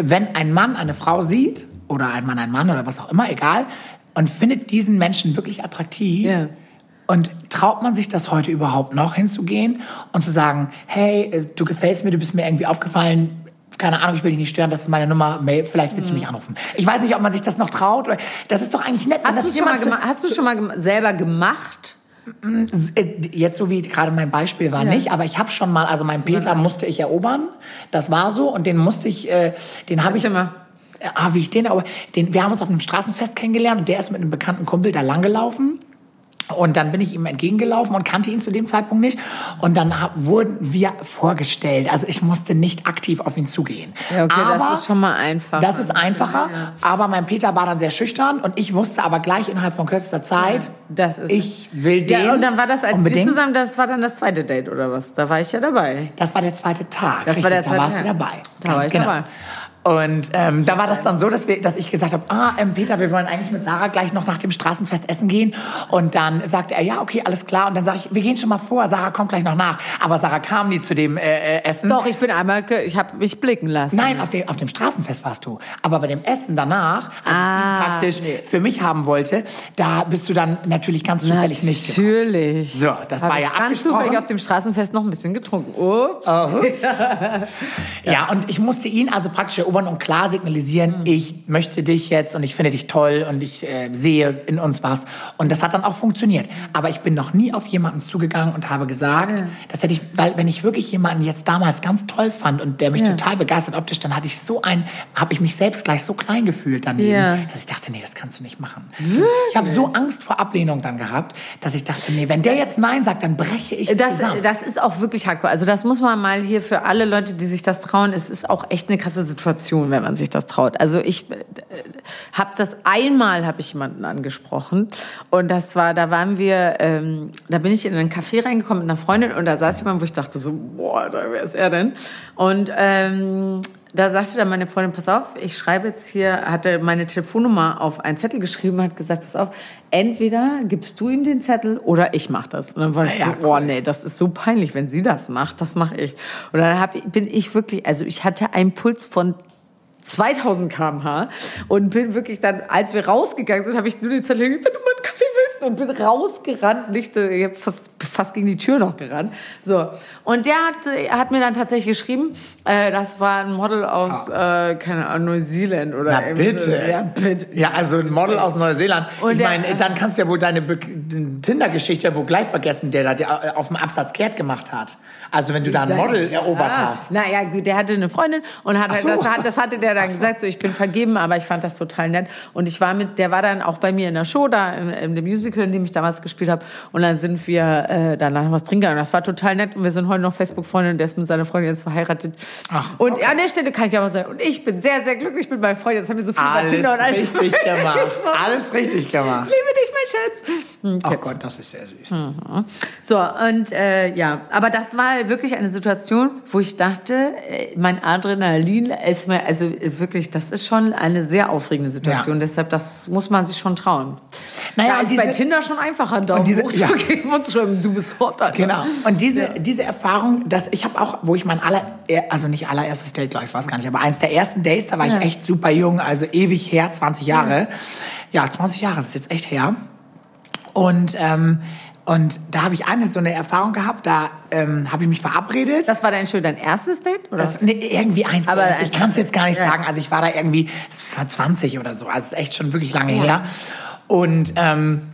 wenn ein Mann eine Frau sieht, oder ein Mann ein Mann oder was auch immer, egal, und findet diesen Menschen wirklich attraktiv, Ja. und traut man sich das heute überhaupt noch hinzugehen und zu sagen, hey, äh, du gefällst mir, du bist mir irgendwie aufgefallen, keine Ahnung, ich will dich nicht stören, das ist meine Nummer, vielleicht willst du mich anrufen. Ich weiß nicht, ob man sich das noch traut. Oder, das ist doch eigentlich nett. Hast du, schon mal gema- hast du schon mal gem- selber gemacht? Äh, Jetzt so wie gerade mein Beispiel war Ja. nicht, aber ich habe schon mal, also meinen Peter musste ich erobern, das war so und den musste ich, äh, den habe ich, mal. ah, wie ich den, aber den, wir haben uns auf einem Straßenfest kennengelernt und der ist mit einem bekannten Kumpel da langgelaufen. Und dann bin ich ihm entgegengelaufen und kannte ihn zu dem Zeitpunkt nicht. Und dann wurden wir vorgestellt. Also ich musste nicht aktiv auf ihn zugehen. Ja, okay, das aber ist schon mal einfacher. Das ist einfacher. Aber mein Peter war dann sehr schüchtern und ich wusste aber gleich innerhalb von kürzester Zeit, Das ist ich will den. Ja, und dann war das, als unbedingt. wir zusammen, das war dann das zweite Date oder was? Da war ich ja dabei. Das war der zweite Tag. Das war der da zweite warst du Tag. dabei. Da Ganz war ich genau. dabei. Und ähm, da war das dann so, dass, wir, dass ich gesagt habe, ah, ähm, Peter, wir wollen eigentlich mit Sarah gleich noch nach dem Straßenfest essen gehen. Und dann sagte er, ja, okay, alles klar. Und dann sage ich, wir gehen schon mal vor, Sarah kommt gleich noch nach. Aber Sarah kam nie zu dem äh, äh, Essen. Doch, ich bin einmal, ich habe mich blicken lassen. Nein, auf dem, auf dem Straßenfest warst du. Aber bei dem Essen danach, als ich Ah, ihn praktisch für mich haben wollte, da bist du dann natürlich ganz zufällig nicht gekommen. Natürlich. So, das Hab war ich ja ganz abgesprochen. zufällig auf dem Straßenfest noch ein bisschen getrunken. Ups. Ja. und ich musste ihn also praktisch erobern und klar signalisieren, ich möchte dich jetzt und ich finde dich toll und ich äh, sehe in uns was. Und das hat dann auch funktioniert. Aber ich bin noch nie auf jemanden zugegangen und habe gesagt, das hätte ich, weil wenn ich wirklich jemanden jetzt damals ganz toll fand und der mich Ja. total begeistert optisch, dann hatte ich so ein, habe ich mich selbst gleich so klein gefühlt daneben, Ja. dass ich dachte, nee, das kannst du nicht machen. Ich habe so Angst vor Ablehnung dann gehabt, dass ich dachte, nee, wenn der jetzt Nein sagt, dann breche ich Das, zusammen. das ist auch wirklich hardcore. Also das muss man mal hier für alle Leute, die sich das trauen, es ist auch echt eine krasse Situation. Situation, wenn man sich das traut. Also ich äh, habe das einmal, habe ich jemanden angesprochen und das war, da waren wir, ähm, da bin ich in einen Café reingekommen mit einer Freundin und da saß jemand, wo ich dachte so, boah, wer ist er denn? Und ähm, da sagte dann meine Freundin, pass auf, ich schreibe jetzt hier, hatte meine Telefonnummer auf einen Zettel geschrieben, hat gesagt, pass auf, entweder gibst du ihm den Zettel oder ich mach das. Und dann war ich ja, so, oh nee, das ist so peinlich, wenn sie das macht, das mache ich. Und dann hab, bin ich wirklich, also ich hatte einen Puls von 2000 km/h und bin wirklich dann, als wir rausgegangen sind, habe ich nur den Zettel, wenn du mal einen Kaffee willst und bin rausgerannt, nicht, äh, jetzt fast, fast gegen die Tür noch gerannt. So. Und der hat, äh, hat mir dann tatsächlich geschrieben, äh, das war ein Model aus, ah. äh, keine Ahnung, Neuseeland oder Na, bitte. Ja, bitte. Ja, also ein Model aus Neuseeland. Und ich meine, dann kannst du ja wohl deine Tinder-Geschichte ja wohl gleich vergessen, der da äh, auf dem Absatz kehrt gemacht hat. Also wenn du da ein Model erobert ah, hast. Naja, der hatte eine Freundin und hat, so. das, das hatte der dann gesagt, so ich bin vergeben, aber ich fand das total nett. Und ich war mit, der war dann auch bei mir in der Show da, in, in dem Musical, in dem ich damals gespielt habe. Und dann sind wir äh, danach was trinken und das war total nett. Und wir sind heute noch Facebook-Freunde und der ist mit seiner Freundin jetzt verheiratet. Ach, und okay. an der Stelle kann ich aber sagen, und ich bin sehr, sehr glücklich mit meiner Freundin. Jetzt haben wir so viel alles Tinder und alles richtig gemacht. alles richtig gemacht. Liebe dich, mein Schatz. Okay. Oh Gott, das ist sehr süß. Mhm. So, und äh, ja, aber das war wirklich eine Situation, wo ich dachte, äh, mein Adrenalin ist mir, also wirklich, das ist schon eine sehr aufregende Situation. Ja. Deshalb, das muss man sich schon trauen. Naja, ist diese, bei Tinder schon einfacher, Daumen diese, hoch ja. zu geben und zu schreiben, du bist hot, Alter. Genau. Und diese, ja. diese Erfahrung, dass ich habe auch, wo ich mein aller, also nicht allererstes Date, glaube ich, weiß gar nicht, aber eins der ersten Dates, da war ich echt super jung, also ewig her, 20 Jahre. Ja, 20 Jahre ist jetzt echt her. Und ähm, und da habe ich eine so eine Erfahrung gehabt, da ähm, habe ich mich verabredet. Das war dein schön dein erstes Date? Oder? Das, nee, irgendwie eins. Aber ich kann es jetzt gar nicht ja. sagen. Also ich war da irgendwie, es war 20 oder so. Also es ist echt schon wirklich lange ja. her. Und ähm,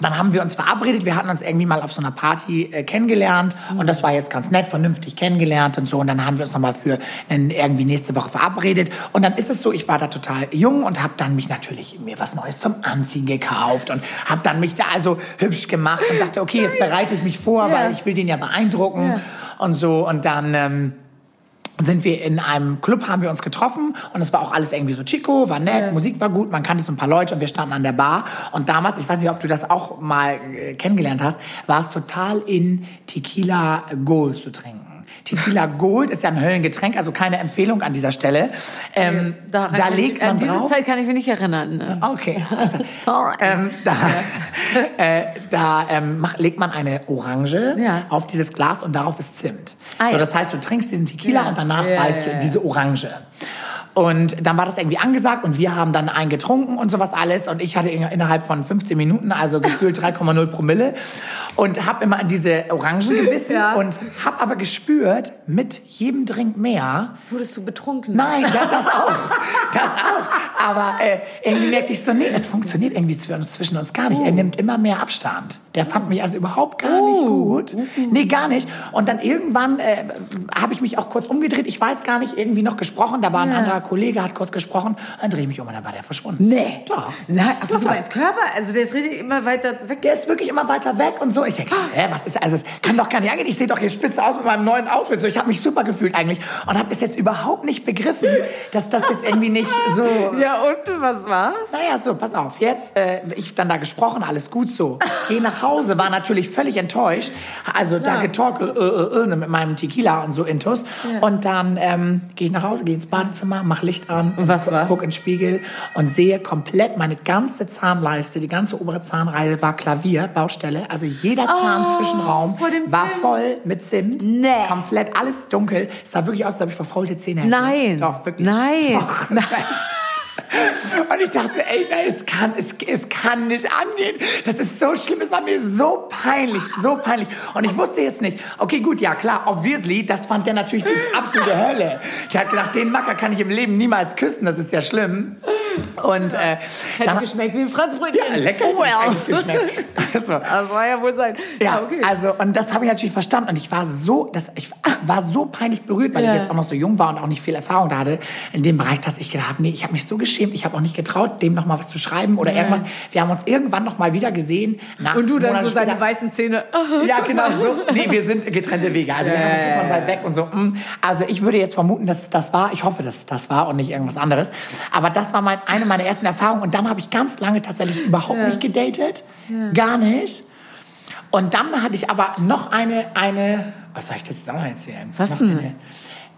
dann haben wir uns verabredet. Wir hatten uns irgendwie mal auf so einer Party äh, kennengelernt. Und das war jetzt ganz nett, vernünftig kennengelernt und so. Und dann haben wir uns nochmal für einen, irgendwie nächste Woche verabredet. Und dann ist es so, ich war da total jung und habe dann mich natürlich mir was Neues zum Anziehen gekauft und habe dann mich da also hübsch gemacht und dachte, okay, jetzt bereite ich mich vor, ja. weil ich will den ja beeindrucken ja. und so. Und dann... Ähm, sind wir in einem Club, haben wir uns getroffen und es war auch alles irgendwie so chico, war nett, ja. Musik war gut, man kannte so ein paar Leute und wir standen an der Bar und damals, ich weiß nicht, ob du das auch mal äh, kennengelernt hast, war es total in Tequila Gold zu trinken. Tequila Gold ist ja ein Höllengetränk, also keine Empfehlung an dieser Stelle. Ähm, da, da legt man an diese drauf. Zeit kann ich mich nicht erinnern. Ne? Okay. Also, Sorry. Ähm, da äh, da ähm, mach, legt man eine Orange ja. auf dieses Glas und darauf ist Zimt. Ah, so, das heißt, du trinkst diesen Tequila und danach beißt du in diese Orange. Und dann war das irgendwie angesagt und wir haben dann einen getrunken und sowas alles. Und ich hatte innerhalb von 15 Minuten, also gefühlt 3,0 Promille. Und habe immer an diese Orangen gebissen ja. und habe aber gespürt, mit jedem Drink mehr. Wurdest du betrunken? Nein, das auch. Das auch. Aber äh, irgendwie merkte ich so, nee, es funktioniert irgendwie zwischen uns gar nicht. Oh. Er nimmt immer mehr Abstand. Der fand mich also überhaupt gar nicht oh. gut. Nee, gar nicht. Und dann irgendwann äh, habe ich mich auch kurz umgedreht. Ich weiß gar nicht, irgendwie noch gesprochen. Da war ein ja. anderer Kollege hat kurz gesprochen, dann drehe ich mich um und dann war der verschwunden. Nee. Doch. Nein, also du meinst Körper? Also der ist richtig immer weiter weg? Der ist wirklich immer weiter weg und so. Ich denke, hä, was ist das? Also es kann doch gar nicht angehen. Ich sehe doch hier spitze aus mit meinem neuen Outfit. So, ich habe mich super gefühlt eigentlich und habe das jetzt überhaupt nicht begriffen, dass das jetzt irgendwie nicht so... Ja und, was war's? Naja, so, pass auf. Jetzt, äh, ich dann da gesprochen, alles gut so. Geh nach Hause, war natürlich völlig enttäuscht. Also ja. da getalkt äh, äh, äh, mit meinem Tequila und so intus. Ja. Und dann ähm, gehe ich nach Hause, gehe ins Badezimmer, mach Licht an und was war? guck in den Spiegel und sehe komplett meine ganze Zahnleiste, die ganze obere Zahnreihe war Klavier, Baustelle. Also jeder oh, Zahnzwischenraum war Zimt. voll mit Zimt. Nee. Komplett alles dunkel. Es sah wirklich aus, als ob ich verfaulte Zähne hätte. Nein. Doch, wirklich. Nein. Doch. Nein. Und ich dachte, ey, es kann, es, es kann nicht angehen. Das ist so schlimm. Es war mir so peinlich, so peinlich. Und ich wusste jetzt nicht, okay, gut, ja klar, obviously, das fand der natürlich die absolute Hölle. Ich hat gedacht, den Macker kann ich im Leben niemals küssen. Das ist ja schlimm. Und, äh, Hätte dann, geschmeckt wie ein Franzbrötchen. Ja, lecker. Well. geschmeckt. Also, Das war ja wohl sein. ja, okay. also und das habe ich natürlich verstanden und ich war so, das, ich war so peinlich berührt, weil Ja. ich jetzt auch noch so jung war und auch nicht viel Erfahrung da hatte in dem Bereich, dass ich gedacht habe, nee, ich habe mich so geschämt, ich habe auch nicht getraut, dem noch mal was zu schreiben oder irgendwas. Wir haben uns irgendwann noch mal wieder gesehen. Nach Und du dann Monaten so deine später. weißen Zähne. Ja, genau so. Nee, wir sind getrennte Wege. Also wir haben uns so von weit weg und so. mm. Also ich würde jetzt vermuten, dass es das war. Ich hoffe, dass es das war und nicht irgendwas anderes. Aber das war mein, eine meiner ersten Erfahrungen. Und dann habe ich ganz lange tatsächlich überhaupt nicht gedatet. Gar nicht. Und dann hatte ich aber noch eine, eine, was soll ich das jetzt auch noch erzählen? Was noch denn? Eine,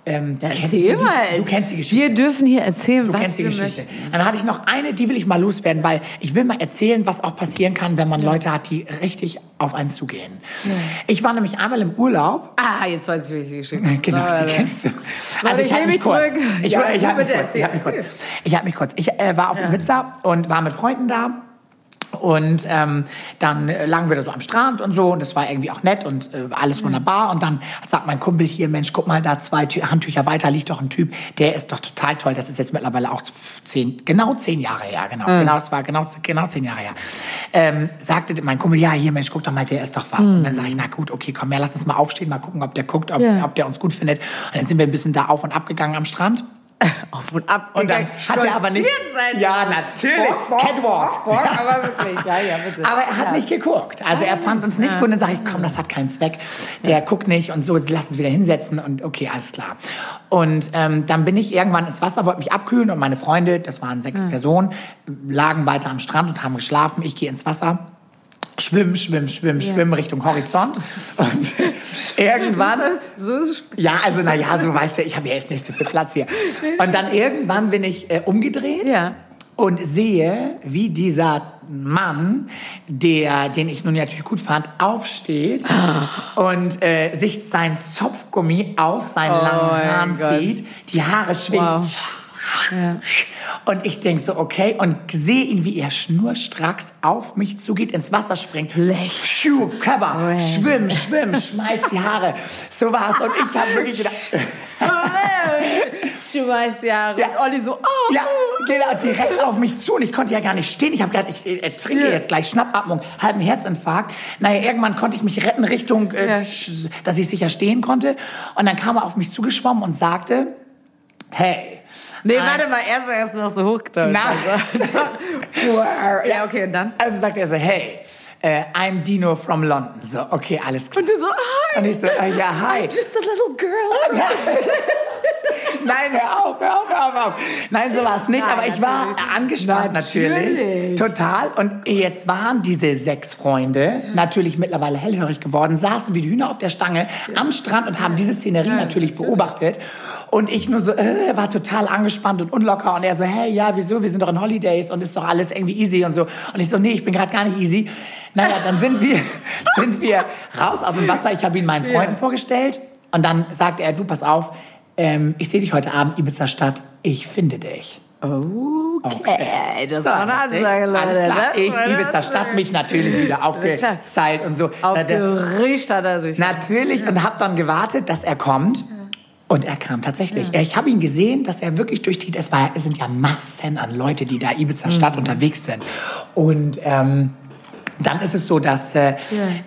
ähm, die Erzähl die, mal. Du kennst die Geschichte. Wir dürfen hier erzählen, Du was kennst die wir Geschichte. möchten. Dann hatte ich noch eine, die will ich mal loswerden, weil ich will mal erzählen, was auch passieren kann, wenn man Leute hat, die richtig auf einen zugehen. Ich war nämlich einmal im Urlaub. Ah, jetzt weiß ich, welche Geschichte. Genau, Leute. die kennst du. Leute, ich halt nehme mich kurz. zurück. Ich, Ja, ich, halte. Ich halte mich. Ich halte mich kurz. Ich äh, war auf Ibiza und war mit Freunden da. Und ähm, dann lagen wir da so am Strand und so und das war irgendwie auch nett und äh, alles wunderbar. Und dann sagt mein Kumpel hier, Mensch, guck mal, da zwei Tü Handtücher weiter liegt doch ein Typ, der ist doch total toll. Das ist jetzt mittlerweile auch zehn, genau zehn Jahre her, genau. Genau, es war genau, genau zehn Jahre her. Ähm, sagte mein Kumpel, ja, hier, Mensch, guck doch mal, der ist doch was. Und dann sage ich, na gut, okay, komm her, lass uns mal aufstehen, mal gucken, ob der guckt, ob, Ja. ob der uns gut findet. Und dann sind wir ein bisschen da auf und ab gegangen am Strand. Auf und ab. Und dann hat er aber nicht. Sein. Ja, natürlich. Bock, Bock, Catwalk. Bock, Bock, aber wirklich. Ja, ja, bitte. Aber er hat ja. nicht geguckt. Also er fand uns nicht gut. Und dann sage ich, komm, das hat keinen Zweck. Der guckt nicht und so, lass uns wieder hinsetzen und okay, alles klar. Und ähm, dann bin ich irgendwann ins Wasser, wollte mich abkühlen und meine Freunde, das waren sechs Personen, lagen weiter am Strand und haben geschlafen. Ich gehe ins Wasser. Schwimmen, schwimmen, schwimmen, schwimmen Richtung Horizont. Und irgendwann So ist es. ja, also na ja, so weißt du, ich habe ja jetzt nicht so viel Platz hier. Und dann irgendwann bin ich äh, umgedreht Ja. und sehe, wie dieser Mann, der, den ich nun natürlich gut fand, aufsteht und äh, sich sein Zopfgummi aus seinen Oh langen Haaren zieht, die Haare schwingen. Wow. Und ich denk so, okay, und sehe ihn, wie er schnurstracks auf mich zugeht, ins Wasser springt. Lech, Schuh, Körper, Oh, schwimm, schwimm, schmeiß die Haare. So war's. Und ich habe wirklich gedacht, Du weißt ja. Ja. Und Olli so, oh. ja, genau, direkt auf mich zu. Und ich konnte ja gar nicht stehen. Ich habe gedacht, ich äh, trinke Ja. jetzt gleich Schnappatmung, halben Herzinfarkt. Naja, irgendwann konnte ich mich retten Richtung, äh, dass ich sicher stehen konnte. Und dann kam er auf mich zugeschwommen und sagte, hey. Nee, ein- warte mal, erst mal erst noch so hochgetaucht. Na. ja, okay, und dann? Also sagt er so, hey, äh, I'm Dino from London. So, okay, alles klar. Und du so, hi. Und ich so, äh, ja, hi. Just a little girl. Nein, hör auf, hör auf, hör auf, hör auf. Nein, so war es nicht, Nein, aber ich war natürlich. angespannt natürlich. Natürlich. Total. Und jetzt waren diese sechs Freunde natürlich mittlerweile hellhörig geworden, saßen wie die Hühner auf der Stange am Strand und haben diese Szenerie natürlich beobachtet. Und ich nur so, äh, war total angespannt und unlocker. Und er so, hey, ja, wieso? Wir sind doch in Holidays und ist doch alles irgendwie easy und so. Und ich so, nee, ich bin gerade gar nicht easy. Naja, dann sind wir, sind wir raus aus dem Wasser. Ich habe ihn meinen Freunden vorgestellt. Und dann sagte er, du, pass auf, ähm, ich sehe dich heute Abend, Ibiza Stadt, ich finde dich. Okay, das So, war eine Ansage, Leute. Alles klar, Das ich, Ibiza Stadt, mich natürlich wieder aufgestylt und so. Aufgeregt hat er sich. Natürlich und habe dann gewartet, dass er kommt. Und er kam tatsächlich. Ich habe ihn gesehen, dass er wirklich durch die, es, war, es sind ja Massen an Leute, die da Ibiza Stadt Mhm. unterwegs sind. Und ähm, dann ist es so, dass äh,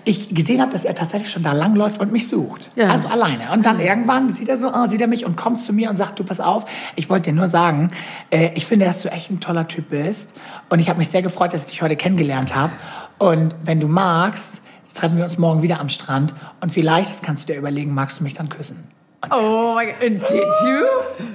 ich gesehen habe, dass er tatsächlich schon da langläuft und mich sucht. Ja. Also alleine. Und dann irgendwann sieht er so, oh, sieht er mich und kommt zu mir und sagt, du pass auf, ich wollte dir nur sagen, äh, ich finde, dass du echt ein toller Typ bist. Und ich habe mich sehr gefreut, dass ich dich heute kennengelernt habe. Und wenn du magst, treffen wir uns morgen wieder am Strand. Und vielleicht, das kannst du dir überlegen, magst du mich dann küssen? Oh mein Gott, and did you?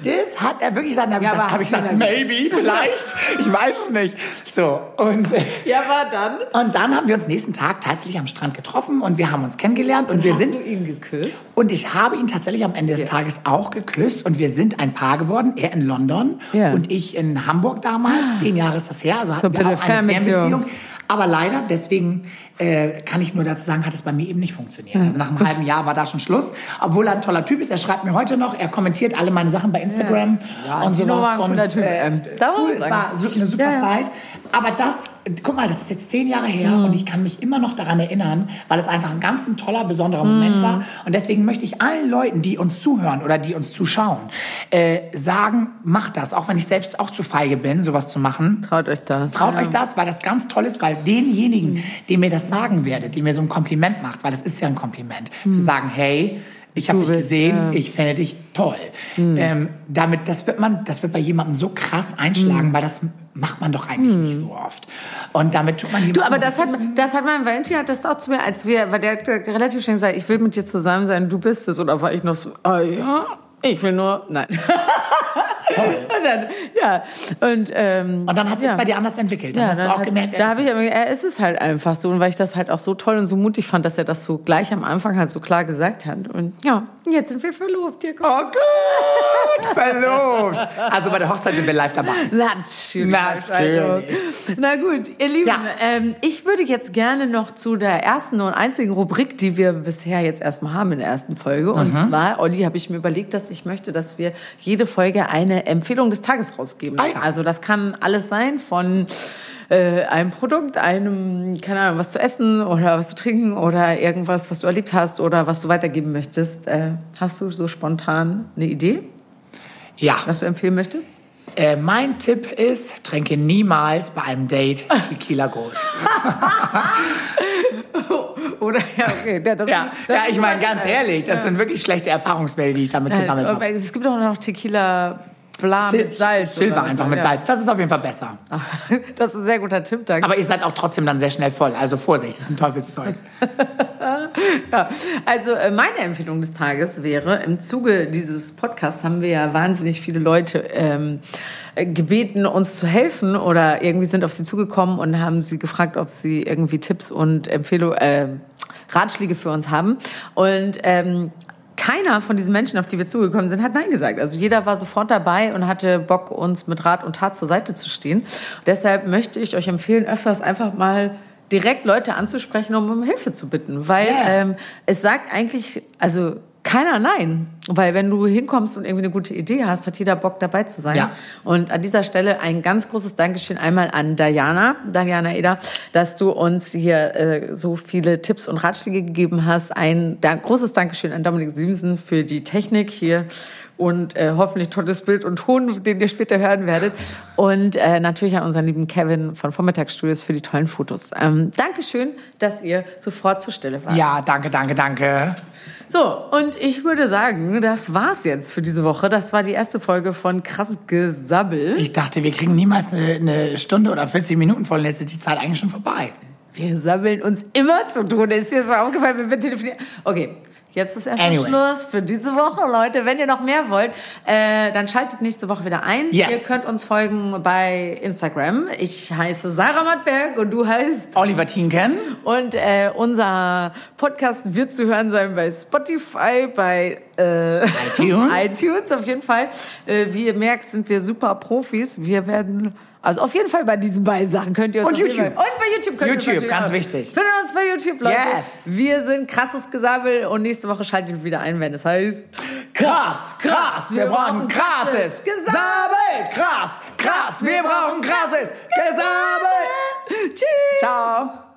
Das hat er wirklich gesagt. Da habe Ja, ich, hab ich gesagt, maybe, vielleicht. Ich weiß es nicht. So, und, Ja, war dann? und dann haben wir uns nächsten Tag tatsächlich am Strand getroffen und wir haben uns kennengelernt und wir Hast sind du ihn geküsst? und ich habe ihn tatsächlich am Ende des Yes. Tages auch geküsst und wir sind ein Paar geworden. Er in London Ja. und ich in Hamburg damals. Zehn Jahre ist das her. Also hatten wir auch eine Fernbeziehung. Fernbeziehung. Aber leider, deswegen äh, kann ich nur dazu sagen, hat es bei mir eben nicht funktioniert. Also nach einem halben Jahr war da schon Schluss. Obwohl er ein toller Typ ist. Er schreibt mir heute noch, er kommentiert alle meine Sachen bei Instagram Ja, und cooler und. Äh, Ähm, darf man cool, es war so, eine super Ja, ja. Zeit. Aber das, guck mal, das ist jetzt zehn Jahre her Mhm. und ich kann mich immer noch daran erinnern, weil es einfach ein ganz ein toller, besonderer Moment Mhm. war. Und deswegen möchte ich allen Leuten, die uns zuhören oder die uns zuschauen, äh, sagen, macht das, auch wenn ich selbst auch zu feige bin, sowas zu machen. Traut euch das. Traut ja. euch das, weil das ganz toll ist, weil denjenigen, dem mir das sagen werdet, dem mir so ein Kompliment macht, weil es ist ja ein Kompliment, zu sagen, hey, ich habe Mhm. Dich bist, gesehen, ja. Mhm. ich finde dich toll. Ähm, damit, das wird man, das wird bei jemandem so krass einschlagen, weil das macht man doch eigentlich nicht so oft. Und damit tut man Mhm. Du, aber das hat, das hat mein Valentin hat das auch zu mir, als wir, weil der hat relativ schnell gesagt, ich will mit dir zusammen sein, du bist es. Oder war ich noch so, ah ja, ich will nur, nein. Und dann, ja, und, ähm, und dann hat sich ja. bei dir anders entwickelt. Dann Ja, hast du dann auch hat- gemerkt, da habe ich er ist es halt einfach so und weil ich das halt auch so toll und so mutig fand, dass er das so gleich am Anfang halt so klar gesagt hat und ja, jetzt sind wir verlobt, hier oh gut, verlobt. Also bei der Hochzeit sind wir live dabei. Natürlich. Natürlich. Na gut, ihr Lieben, Ja. ähm, ich würde jetzt gerne noch zu der ersten und einzigen Rubrik, die wir bisher jetzt erstmal haben in der ersten Folge. Und Mhm. zwar, Olli, habe ich mir überlegt, dass ich möchte, dass wir jede Folge eine Empfehlung des Tages rausgeben. Ah ja. Also das kann alles sein von äh, einem Produkt, einem, keine Ahnung, was zu essen oder was zu trinken oder irgendwas, was du erlebt hast oder was du weitergeben möchtest. Äh, hast du so spontan eine Idee, Ja, was du empfehlen möchtest? Äh, mein Tipp ist, trinke niemals bei einem Date Tequila Gold. Oder ja, okay. Ja, das, Ja, das ja ich meine, ganz ehrlich, das sind wirklich schlechte Erfahrungswerte, die ich damit gesammelt habe. es gibt auch noch Tequila Bla Sil- mit Salz. Silber einfach mit. Salz. Das ist auf jeden Fall besser. Das ist ein sehr guter Tipp, danke. Aber ihr seid auch trotzdem dann sehr schnell voll. Also Vorsicht, das ist ein Teufelszeug. Ja, also äh, meine Empfehlung des Tages wäre, im Zuge dieses Podcasts haben wir ja wahnsinnig viele Leute ähm, äh, gebeten, uns zu helfen oder irgendwie sind auf sie zugekommen und haben sie gefragt, ob sie irgendwie Tipps und Empfehlungen, äh, Ratschläge für uns haben. Und ähm, keiner von diesen Menschen, auf die wir zugekommen sind, hat Nein gesagt. Also jeder war sofort dabei und hatte Bock, uns mit Rat und Tat zur Seite zu stehen. Und deshalb möchte ich euch empfehlen, öfters einfach mal direkt Leute anzusprechen, um um Hilfe zu bitten. Weil Ja. ähm, es sagt eigentlich, also keiner Nein. Weil wenn du hinkommst und irgendwie eine gute Idee hast, hat jeder Bock dabei zu sein. Ja. Und an dieser Stelle ein ganz großes Dankeschön einmal an Diana, Diana Eder, dass du uns hier äh, so viele Tipps und Ratschläge gegeben hast. Ein da, großes Dankeschön an Dominik Siemsen für die Technik hier und äh, hoffentlich tolles Bild und Ton, den ihr später hören werdet. Und äh, natürlich an unseren lieben Kevin von Vormittagsstudios für die tollen Fotos. Ähm, Dankeschön, dass ihr sofort zur Stelle wart. Ja, danke, danke, danke. So, und ich würde sagen, das war's jetzt für diese Woche. Das war die erste Folge von Krass Gesabbel. Ich dachte, wir kriegen niemals eine, eine Stunde oder 40 Minuten voll. Jetzt ist die Zeit eigentlich schon vorbei. Wir sammeln uns immer zu tun. Ist dir schon aufgefallen, wenn wir telefonieren? Okay. Jetzt ist erstmal Anyway. Schluss für diese Woche, Leute. Wenn ihr noch mehr wollt, äh, dann schaltet nächste Woche wieder ein. Yes. Ihr könnt uns folgen bei Instagram. Ich heiße Sarah Mattberg und du heißt. Oliver Tienken. Und äh, unser Podcast wird zu hören sein bei Spotify, bei äh, iTunes. iTunes auf jeden Fall. Äh, wie ihr merkt, sind wir super Profis. Wir werden also auf jeden Fall bei diesen beiden Sachen könnt ihr uns Und YouTube. Und bei YouTube könnt ihr uns YouTube, ganz wichtig. Findet uns bei YouTube, Leute. Yes. Wir sind krasses Gesabbel und nächste Woche schaltet ihr wieder ein, wenn es heißt Krass, krass, wir brauchen krasses. Gesabbel. Krass, krass, wir brauchen krasses Gesabbel. Tschüss. Ciao.